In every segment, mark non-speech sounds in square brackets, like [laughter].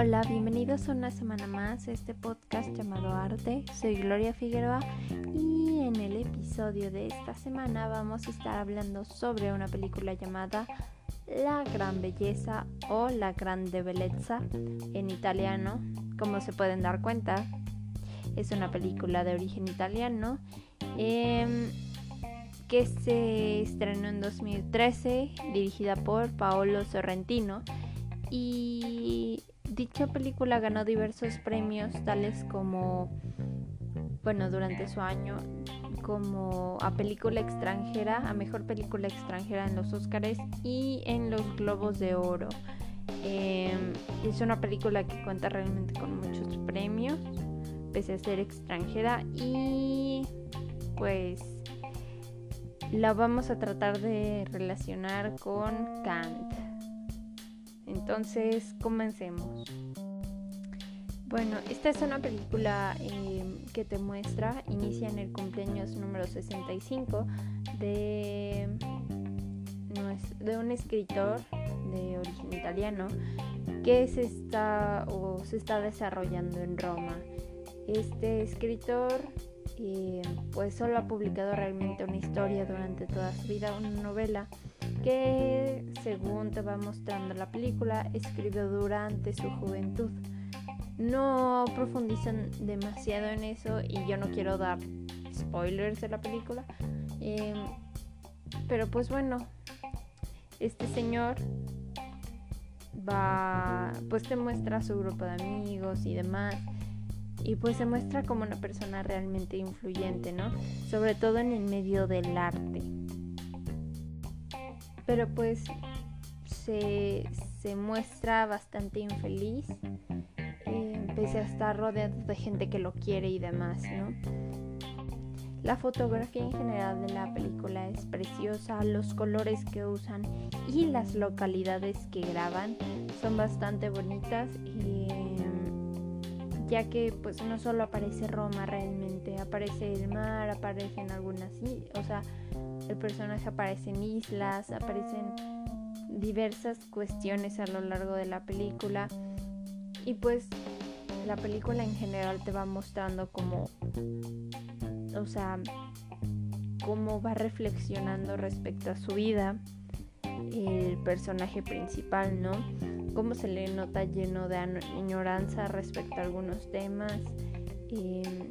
Hola, bienvenidos a una semana más a este podcast llamado Arte. Soy Gloria Figueroa y en el episodio de esta semana vamos a estar hablando sobre una película llamada La Gran Belleza o La Grande Bellezza en italiano. Como se pueden dar cuenta, es una película de origen italiano em, que se estrenó en 2013, dirigida por Paolo Sorrentino y dicha película ganó diversos premios tales como, bueno, durante su año, como a película extranjera, a mejor película extranjera en los Oscars y en los Globos de Oro. Em, es una película que cuenta realmente con muchos premios, pese a ser extranjera y pues la vamos a tratar de relacionar con Kant. Entonces, comencemos. Bueno, esta es una película eh, que te muestra, inicia en el cumpleaños número 65 de, de un escritor de origen italiano que se está o se está desarrollando en Roma. Este escritor eh, pues solo ha publicado realmente una historia durante toda su vida, una novela que según te va mostrando la película escribió durante su juventud. No profundizan demasiado en eso y yo no quiero dar spoilers de la película. Em, pero pues bueno, este señor va, pues te muestra su grupo de amigos y demás. Y pues se muestra como una persona realmente influyente, ¿no? Sobre todo en el medio del arte pero pues se, muestra bastante infeliz, eh, pese a estar rodeado de gente que lo quiere y demás, ¿no? La fotografía en general de la película es preciosa, los colores que usan y las localidades que graban son bastante bonitas ya que pues no solo aparece Roma realmente, aparece el mar, aparecen algunas, o sea, el personaje aparece en islas, aparecen diversas cuestiones a lo largo de la película y pues la película en general te va mostrando como, o sea, cómo va reflexionando respecto a su vida el personaje principal, ¿no? Cómo se le nota lleno de ignorancia respecto a algunos temas. Em,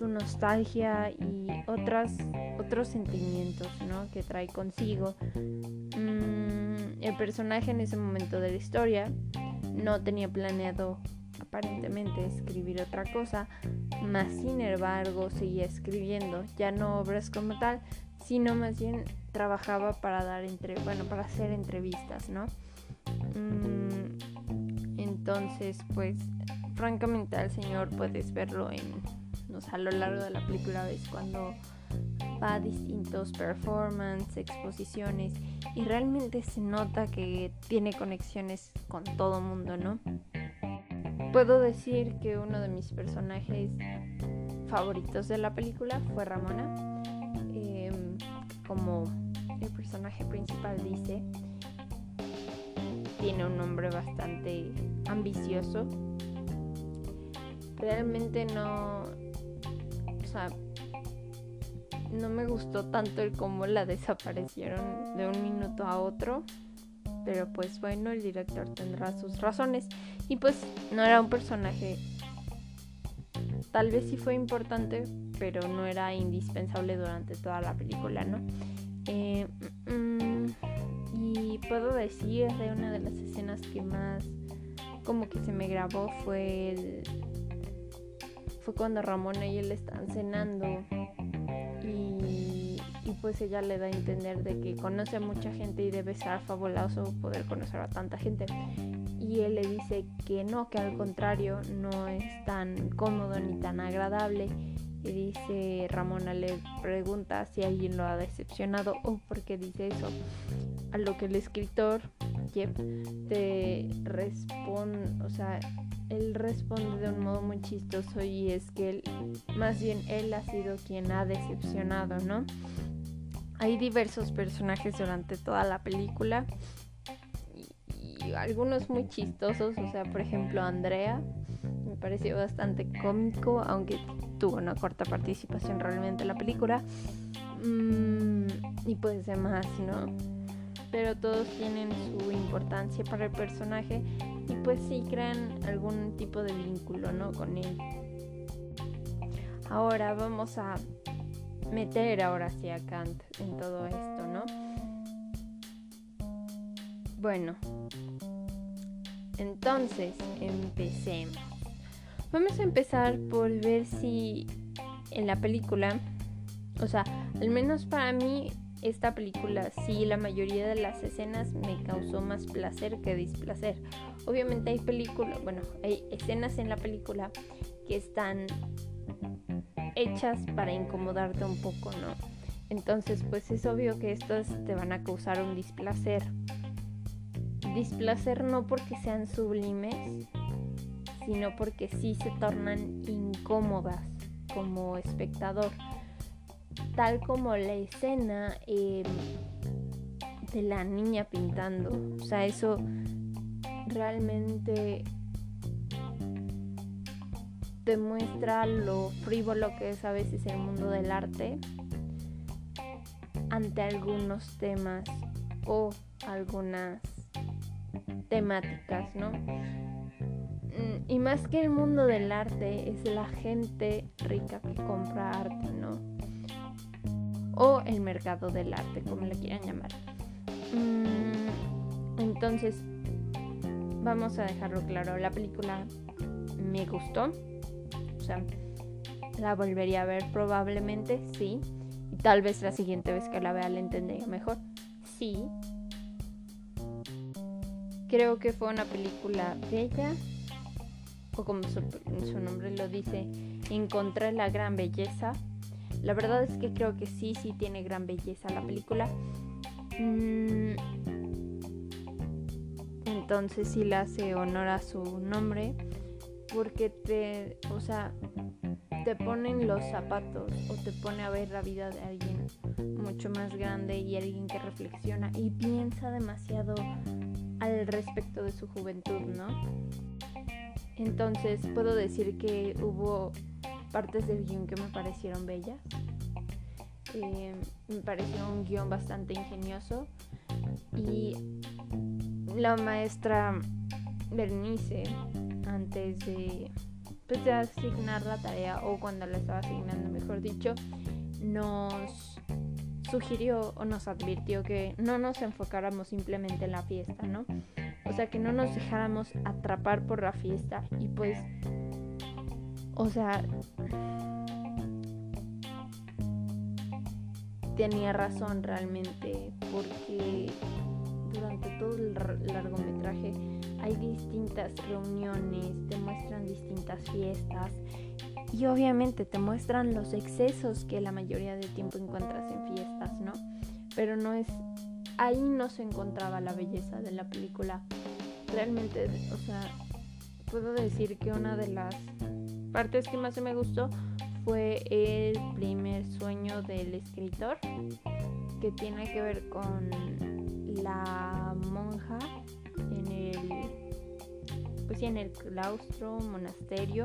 su nostalgia y otras, otros sentimientos que trae consigo. Mm, el personaje en ese momento de la historia no tenía planeado aparentemente escribir otra cosa, más sin embargo seguía escribiendo, ya no obras como tal, sino más bien trabajaba para dar entre, bueno, para hacer entrevistas, ¿no? Mm, entonces, pues, francamente al señor puedes verlo en a lo largo de la película ves cuando va a distintos performances, exposiciones y realmente se nota que tiene conexiones con todo mundo, ¿no? Puedo decir que uno de mis personajes favoritos de la película fue Ramona, em, como el personaje principal dice, tiene un nombre bastante ambicioso. Realmente no, sea, no me gustó tanto el cómo la desaparecieron de un minuto a otro. Pero pues bueno, el director tendrá sus razones. Y pues no era un personaje. Tal vez sí fue importante, pero no era indispensable durante toda la película, ¿no? Eh, mm, y puedo decir de una de las escenas que más como que se me grabó fue el, fue cuando Ramona y él están cenando y, pues ella le da a entender de que conoce a mucha gente y debe ser fabuloso poder conocer a tanta gente. Y él le dice que no, que al contrario no es tan cómodo ni tan agradable. Y dice, Ramona le pregunta si alguien lo ha decepcionado o por qué dice eso. A lo que el escritor, Jeff, te responde, o sea, él responde de un modo muy chistoso y es que él, más bien él ha sido quien ha decepcionado, ¿no? Hay diversos personajes durante toda la película y, algunos muy chistosos, o sea, por ejemplo, Andrea me pareció bastante cómico, aunque tuvo una corta participación realmente en la película. Mm, y pues demás, ¿no? Pero todos tienen su importancia para el personaje pues sí crean algún tipo de vínculo, ¿no? Con él. Ahora vamos a meter ahora sí a Kant en todo esto, ¿no? Bueno, entonces empecemos. Vamos a empezar por ver si en la película, o sea, al menos para mí esta película sí la mayoría de las escenas me causó más placer que displacer. Obviamente hay películas, bueno, hay escenas en la película que están hechas para incomodarte un poco, ¿no? Entonces, pues es obvio que estas te van a causar un displacer. Displacer no porque sean sublimes, sino porque sí se tornan incómodas como espectador. Tal como la escena em, de la niña pintando. O sea, eso realmente demuestra lo frívolo que es a veces el mundo del arte ante algunos temas o algunas temáticas, ¿no? Mm, y más que el mundo del arte es la gente rica que compra arte, ¿no? O el mercado del arte, como le quieran llamar. Mm, entonces, vamos a dejarlo claro, la película me gustó o sea, la volvería a ver probablemente, sí. Y tal vez la siguiente vez que la vea la entendería mejor. Sí. Creo que fue una película bella. O como su, nombre lo dice, encontré la gran belleza. La verdad es que creo que sí, sí tiene gran belleza la película. Mm, entonces sí le hace honor a su nombre porque te, o sea, te ponen los zapatos o te pone a ver la vida de alguien mucho más grande y alguien que reflexiona y piensa demasiado al respecto de su juventud, ¿no? Entonces puedo decir que hubo partes del guion que me parecieron bellas. Eh, me pareció un guion bastante ingenioso y la maestra Bernice antes de, pues, de asignar la tarea o cuando la estaba asignando, mejor dicho, nos sugirió o nos advirtió que no nos enfocáramos simplemente en la fiesta, ¿no? O sea, que no nos dejáramos atrapar por la fiesta y pues, o sea, tenía razón realmente porque todo el largometraje hay distintas reuniones, te muestran distintas fiestas y obviamente te muestran los excesos que la mayoría del tiempo encuentras en fiestas, ¿no? Pero no es ahí no se encontraba la belleza de la película. Realmente, o sea, puedo decir que una de las partes que más me gustó fue el primer sueño del escritor que tiene que ver con la monja en el pues en el claustro, monasterio,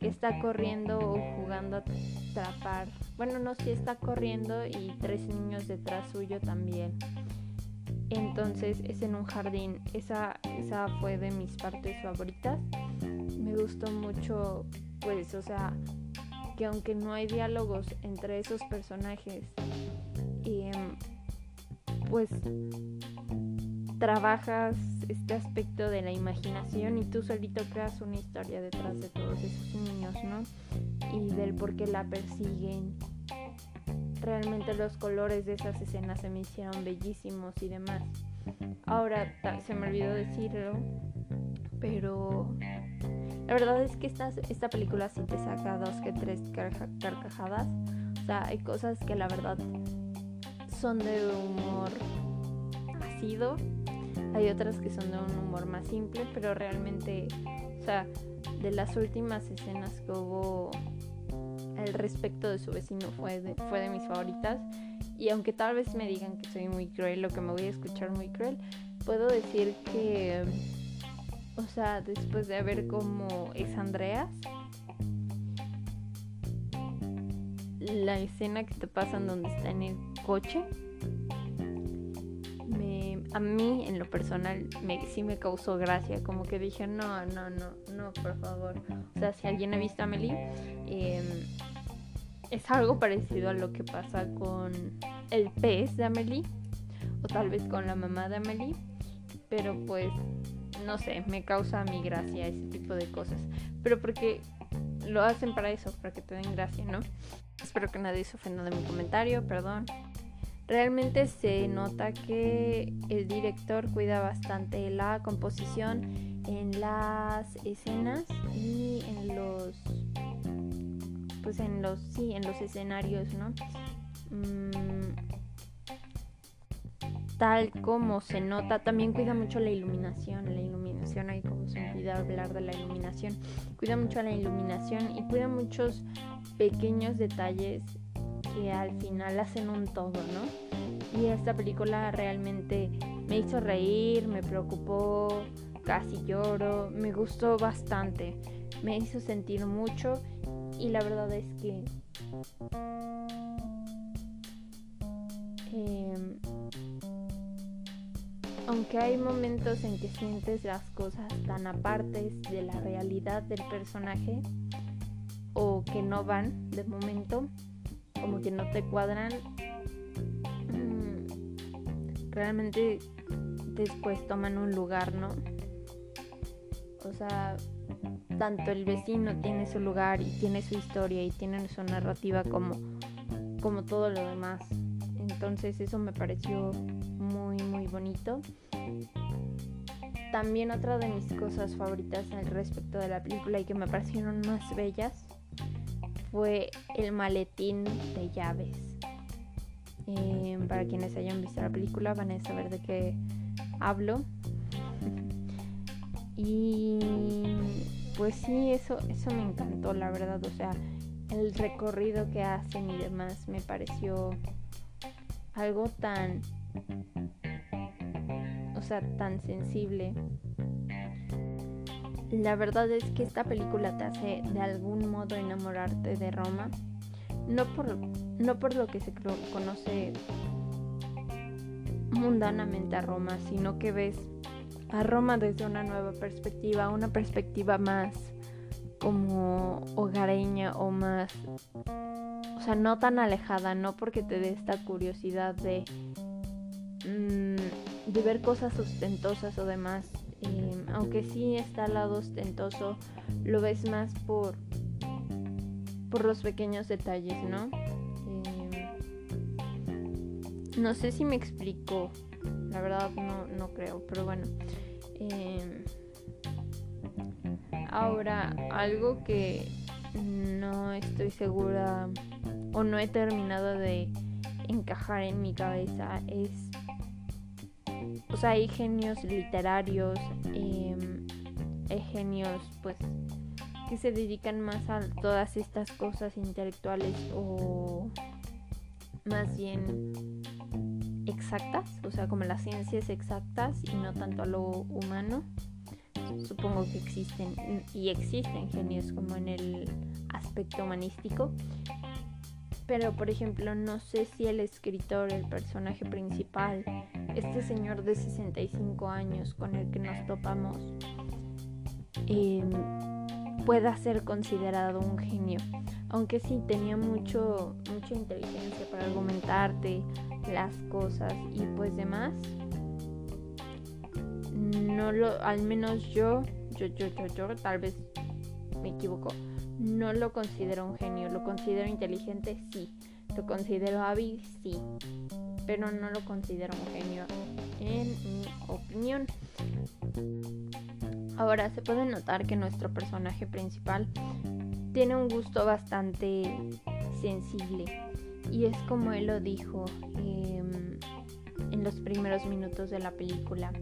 que está corriendo o jugando a atrapar. Bueno, no, si está corriendo y tres niños detrás suyo también. Entonces es en un jardín. Esa, esa fue de mis partes favoritas. Me gustó mucho, pues, o sea, que aunque no hay diálogos entre esos personajes, em, pues trabajas este aspecto de la imaginación y tú solito creas una historia detrás de todos esos niños, ¿no? Y del por qué la persiguen. Realmente los colores de esas escenas se me hicieron bellísimos y demás. Ahora se me olvidó decirlo, pero la verdad es que esta, esta película sí te saca dos que tres carcajadas. O sea, hay cosas que la verdad son de humor hay otras que son de un humor más simple, pero realmente, o sea, de las últimas escenas que hubo al respecto de su vecino fue de, fue de mis favoritas. Y aunque tal vez me digan que soy muy cruel o que me voy a escuchar muy cruel, puedo decir que, o sea, después de ver cómo es Andreas, la escena que te pasan donde está en el coche, a mí en lo personal me, sí me causó gracia, como que dije, no, no, no, no, por favor. O sea, si alguien ha visto a Amelie, em, es algo parecido a lo que pasa con el pez de Amelie, o tal vez con la mamá de Amelie, pero pues, no sé, me causa a mí gracia ese tipo de cosas. Pero porque lo hacen para eso, para que te den gracia, ¿no? Espero que nadie se ofenda de mi comentario, perdón. Realmente se nota que el director cuida bastante la composición en las escenas y en los pues en los sí, en los escenarios, ¿no? Mm, tal como se nota, también cuida mucho la iluminación, la iluminación, ahí como se olvida hablar de la iluminación, cuida mucho la iluminación y cuida muchos pequeños detalles que al final hacen un todo, ¿no? Y esta película realmente me hizo reír, me preocupó, casi lloro, me gustó bastante, me hizo sentir mucho y la verdad es que em, aunque hay momentos en que sientes las cosas tan apartes de la realidad del personaje o que no van de momento, como que no te cuadran, mm, realmente después toman un lugar, ¿no? O sea, tanto el vecino tiene su lugar y tiene su historia y tiene su narrativa como, como todo lo demás. Entonces eso me pareció muy muy bonito. También otra de mis cosas favoritas al respecto de la película y que me parecieron más bellas fue el maletín de llaves. Em, para quienes hayan visto la película van a saber de qué hablo. [laughs] y pues sí, eso, eso me encantó, la verdad. O sea, el recorrido que hacen y demás me pareció algo tan, o sea, tan sensible la verdad es que esta película te hace de algún modo enamorarte de Roma. No por, no por lo que se conoce mundanamente a Roma, sino que ves a Roma desde una nueva perspectiva, una perspectiva más como hogareña o más, o sea, no tan alejada, no porque te dé esta curiosidad de, mm, de ver cosas ostentosas o demás, Em, aunque sí está al lado ostentoso, lo ves más por, por los pequeños detalles, ¿no? Em, no sé si me explico, la verdad no, no creo, pero bueno. Em, ahora, algo que no estoy segura o no he terminado de encajar en mi cabeza es o sea, hay genios literarios, em, hay genios pues que se dedican más a todas estas cosas intelectuales o más bien exactas, o sea, como las ciencias exactas y no tanto a lo humano. Supongo que existen y existen genios como en el aspecto humanístico. Pero por ejemplo, no sé si el escritor, el personaje principal, este señor de 65 años con el que nos topamos em, pueda ser considerado un genio. Aunque sí tenía mucho, mucha inteligencia para argumentarte las cosas y pues demás. No lo, al menos yo, yo, yo, yo, yo, tal vez me equivoco, no lo considero un genio. Lo considero inteligente, sí. Lo considero hábil, sí pero no lo considero un genio en mi opinión. Ahora se puede notar que nuestro personaje principal tiene un gusto bastante sensible y es como él lo dijo em, en los primeros minutos de la película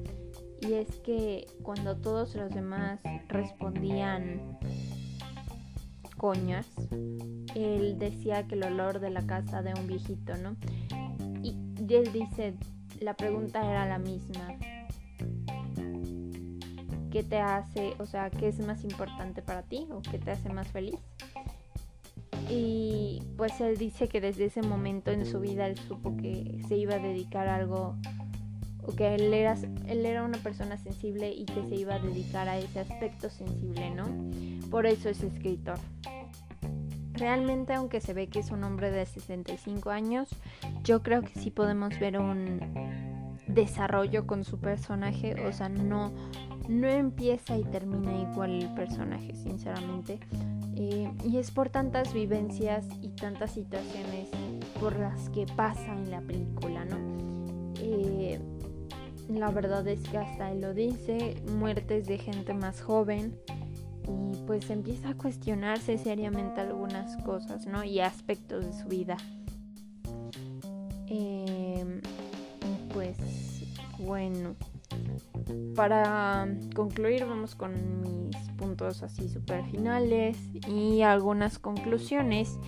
y es que cuando todos los demás respondían coñas, él decía que el olor de la casa de un viejito, ¿no? Y él dice, la pregunta era la misma. qué te hace, o sea, qué es más importante para ti o qué te hace más feliz. Y pues él dice que desde ese momento en su vida él supo que se iba a dedicar a algo, o que él era, él era una persona sensible y que se iba a dedicar a ese aspecto sensible, ¿no? Por eso es escritor. Realmente, aunque se ve que es un hombre de 65 años, yo creo que sí podemos ver un desarrollo con su personaje, o sea, no, no empieza y termina igual el personaje, sinceramente. Eh, y es por tantas vivencias y tantas situaciones por las que pasa en la película, ¿no? Eh, la verdad es que hasta él lo dice, muertes de gente más joven, y pues empieza a cuestionarse seriamente algunas cosas, ¿no? Y aspectos de su vida. Em, pues bueno, para concluir vamos con mis puntos así super finales y algunas conclusiones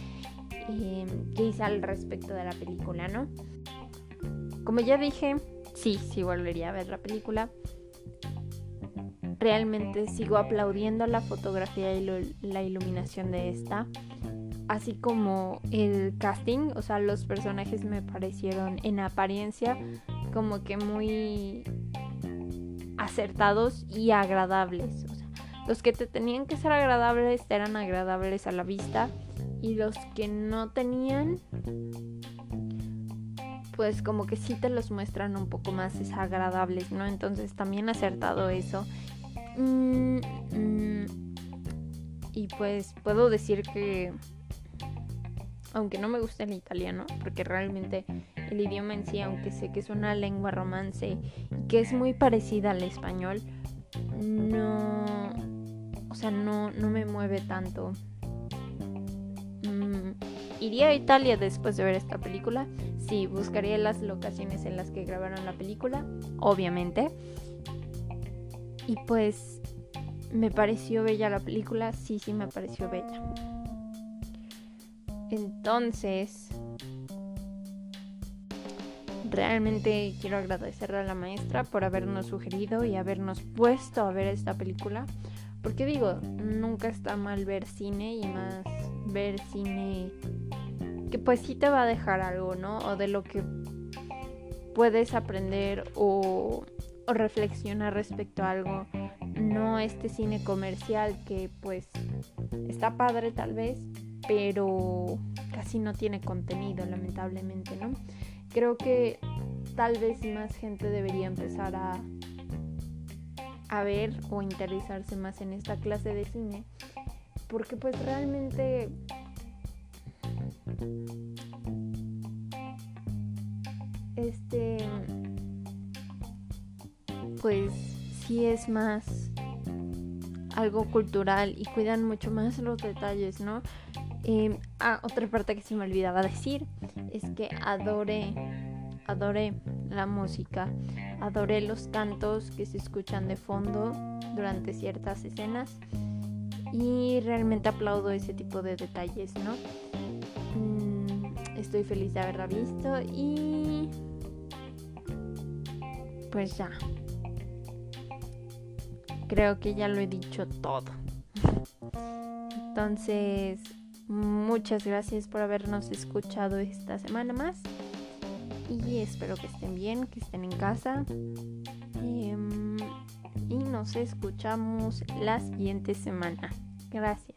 em, que hice al respecto de la película, ¿no? Como ya dije, sí, sí volvería a ver la película realmente sigo aplaudiendo la fotografía y la iluminación de esta. Así como el casting, o sea, los personajes me parecieron en apariencia como que muy acertados y agradables. O sea, los que te tenían que ser agradables eran agradables a la vista y los que no tenían, pues como que sí te los muestran un poco más desagradables, ¿no? Entonces también acertado eso Mm, mm, y pues puedo decir que, aunque no me gusta el italiano, porque realmente el idioma en sí, aunque sé que es una lengua romance y que es muy parecida al español, no, o sea, no, no me mueve tanto. Mm, iría a Italia después de ver esta película. Sí, buscaría las locaciones en las que grabaron la película, obviamente. Y pues me pareció bella la película, sí, sí me pareció bella. Entonces, realmente quiero agradecerle a la maestra por habernos sugerido y habernos puesto a ver esta película. Porque digo, nunca está mal ver cine y más ver cine que pues sí te va a dejar algo, ¿no? O de lo que puedes aprender o o reflexionar respecto a algo, no este cine comercial que pues está padre tal vez, pero casi no tiene contenido lamentablemente, ¿no? Creo que tal vez más gente debería empezar a a ver o interesarse más en esta clase de cine porque pues realmente este pues sí es más algo cultural y cuidan mucho más los detalles, ¿no? Eh, ah, otra parte que se me olvidaba decir es que adoré, adoré la música, adoré los cantos que se escuchan de fondo durante ciertas escenas y realmente aplaudo ese tipo de detalles, ¿no? Mm, estoy feliz de haberla visto y pues ya creo que ya lo he dicho todo. Entonces, muchas gracias por habernos escuchado esta semana más. Y espero que estén bien, que estén en casa. Em, y nos escuchamos la siguiente semana. Gracias.